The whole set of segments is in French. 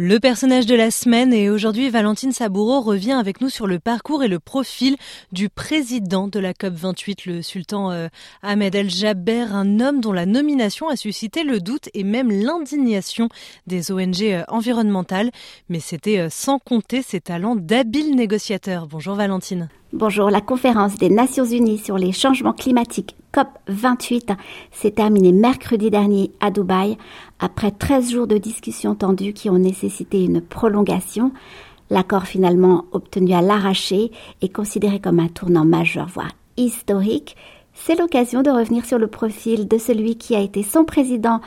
Le personnage de la semaine et aujourd'hui Valentine Saboureau revient avec nous sur le parcours et le profil du président de la COP28, le sultan euh, Ahmed El Jaber, un homme dont la nomination a suscité le doute et même l'indignation des ONG euh, environnementales, mais c'était euh, sans compter ses talents d'habile négociateur. Bonjour Valentine. Bonjour, la conférence des Nations Unies sur les changements climatiques COP28 s'est terminée mercredi dernier à Dubaï après 13 jours de discussions tendues qui ont nécessité une prolongation. L'accord finalement obtenu à l'arraché est considéré comme un tournant majeur, voire historique. C'est l'occasion de revenir sur le profil de celui qui a été son président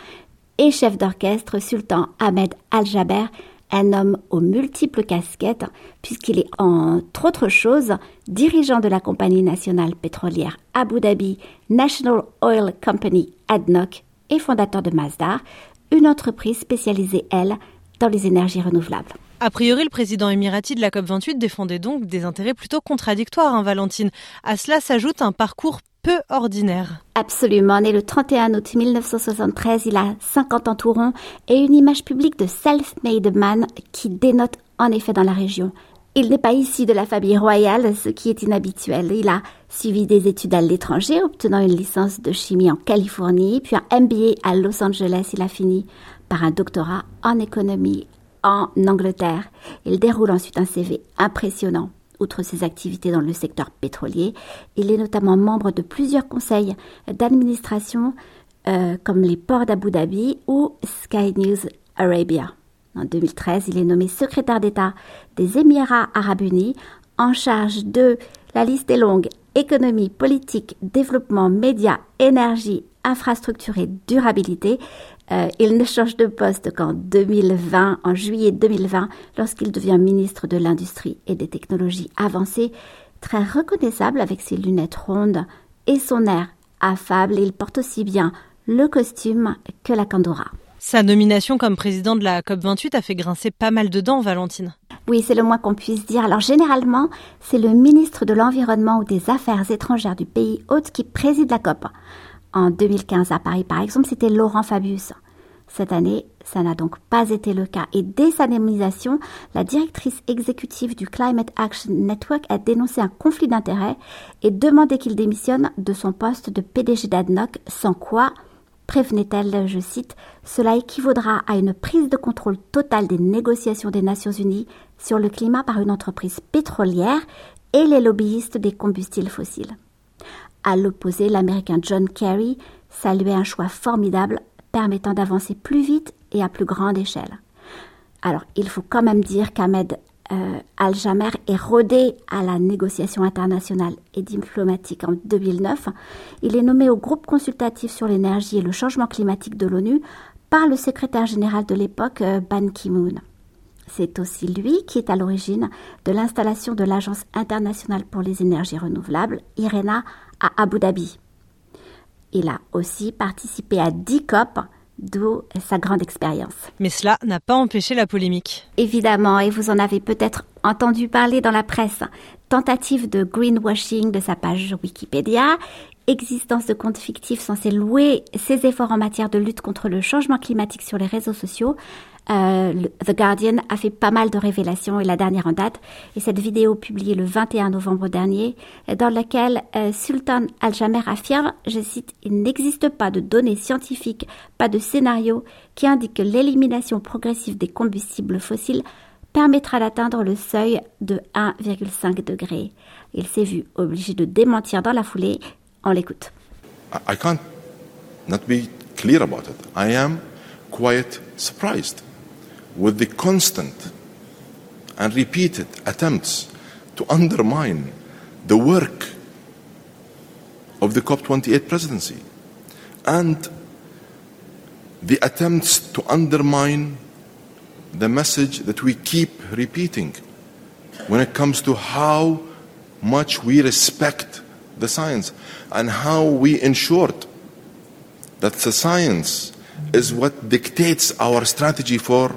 et chef d'orchestre, Sultan Ahmed Al-Jaber, un homme aux multiples casquettes, puisqu'il est, entre autres choses, dirigeant de la compagnie nationale pétrolière Abu Dhabi National Oil Company ADNOC et fondateur de Mazda, une entreprise spécialisée, elle, dans les énergies renouvelables. A priori, le président émirati de la COP28 défendait donc des intérêts plutôt contradictoires, hein, Valentine. À cela s'ajoute un parcours peu ordinaire. Absolument. Né le 31 août 1973, il a 50 ans tout rond et une image publique de self-made man qui dénote en effet dans la région. Il n'est pas ici de la famille royale, ce qui est inhabituel. Il a suivi des études à l'étranger, obtenant une licence de chimie en Californie, puis un MBA à Los Angeles. Il a fini par un doctorat en économie en Angleterre. Il déroule ensuite un CV impressionnant Outre ses activités dans le secteur pétrolier, il est notamment membre de plusieurs conseils d'administration euh, comme les ports d'Abu Dhabi ou Sky News Arabia. En 2013, il est nommé secrétaire d'État des Émirats arabes unis en charge de, la liste est longue, économie, politique, développement, médias, énergie, infrastructure et durabilité. Euh, il ne change de poste qu'en 2020, en juillet 2020, lorsqu'il devient ministre de l'Industrie et des Technologies avancées, très reconnaissable avec ses lunettes rondes et son air affable. Il porte aussi bien le costume que la candora. Sa nomination comme président de la COP28 a fait grincer pas mal de dents, Valentine. Oui, c'est le moins qu'on puisse dire. Alors généralement, c'est le ministre de l'Environnement ou des Affaires étrangères du pays hôte qui préside la COP. En 2015 à Paris, par exemple, c'était Laurent Fabius. Cette année, ça n'a donc pas été le cas. Et dès sa nomination, la directrice exécutive du Climate Action Network a dénoncé un conflit d'intérêts et demandé qu'il démissionne de son poste de PDG d'ADNOC, sans quoi, prévenait-elle, je cite, cela équivaudra à une prise de contrôle totale des négociations des Nations Unies sur le climat par une entreprise pétrolière et les lobbyistes des combustibles fossiles. À l'opposé, l'Américain John Kerry saluait un choix formidable permettant d'avancer plus vite et à plus grande échelle. Alors, il faut quand même dire qu'Ahmed euh, Al-Jamer est rodé à la négociation internationale et diplomatique en 2009. Il est nommé au groupe consultatif sur l'énergie et le changement climatique de l'ONU par le secrétaire général de l'époque, euh, Ban Ki-moon. C'est aussi lui qui est à l'origine de l'installation de l'Agence internationale pour les énergies renouvelables, IRENA, à Abu Dhabi. Il a aussi participé à 10 COP, d'où sa grande expérience. Mais cela n'a pas empêché la polémique. Évidemment, et vous en avez peut-être entendu parler dans la presse. Tentative de greenwashing de sa page Wikipédia, existence de comptes fictifs censés louer ses efforts en matière de lutte contre le changement climatique sur les réseaux sociaux, euh, The Guardian a fait pas mal de révélations et la dernière en date est cette vidéo publiée le 21 novembre dernier dans laquelle euh, Sultan Al-Jamer affirme, je cite, il n'existe pas de données scientifiques, pas de scénario qui indique que l'élimination progressive des combustibles fossiles permettra d'atteindre le seuil de 1,5 degré. Il s'est vu obligé de démentir dans la foulée. On l'écoute. I can't not be clear about it. I am quite surprised. With the constant and repeated attempts to undermine the work of the COP28 presidency and the attempts to undermine the message that we keep repeating when it comes to how much we respect the science and how we ensured that the science is what dictates our strategy for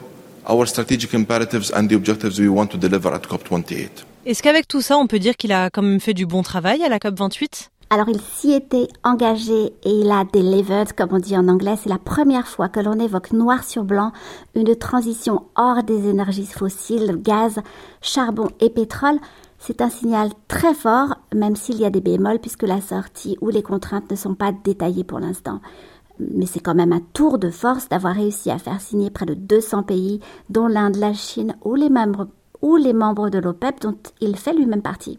our strategic imperatives and the objectives we want to deliver at COP28. Est-ce qu'avec tout ça, on peut dire qu'il a quand même fait du bon travail à la COP28? Alors il s'y était engagé et il a delivered, comme on dit en anglais. C'est la première fois que l'on évoque noir sur blanc une transition hors des énergies fossiles, gaz, charbon et pétrole. C'est un signal très fort, même s'il y a des bémols, puisque la sortie ou les contraintes ne sont pas détaillées pour l'instant. Mais c'est quand même un tour de force d'avoir réussi à faire signer près de 200 pays, dont l'Inde, la Chine ou les membres, ou les membres de l'OPEP, dont il fait lui-même partie.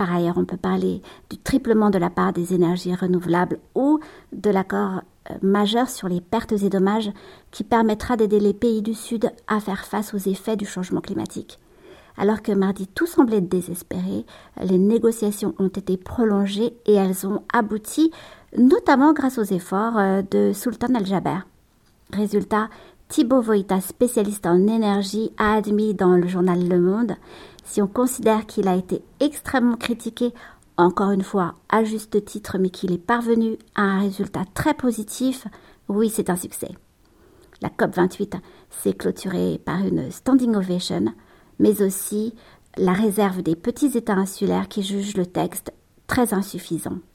Par ailleurs, on peut parler du triplement de la part des énergies renouvelables ou de l'accord euh, majeur sur les pertes et dommages qui permettra d'aider les pays du Sud à faire face aux effets du changement climatique. Alors que mardi tout semblait désespéré, les négociations ont été prolongées et elles ont abouti, notamment grâce aux efforts euh, de Sultan Al-Jaber. Résultat, Thibaut Voïta, spécialiste en énergie, a admis dans le journal Le Monde si on considère qu'il a été extrêmement critiqué, encore une fois à juste titre, mais qu'il est parvenu à un résultat très positif, oui, c'est un succès. La COP28 s'est clôturée par une standing ovation, mais aussi la réserve des petits États insulaires qui jugent le texte très insuffisant.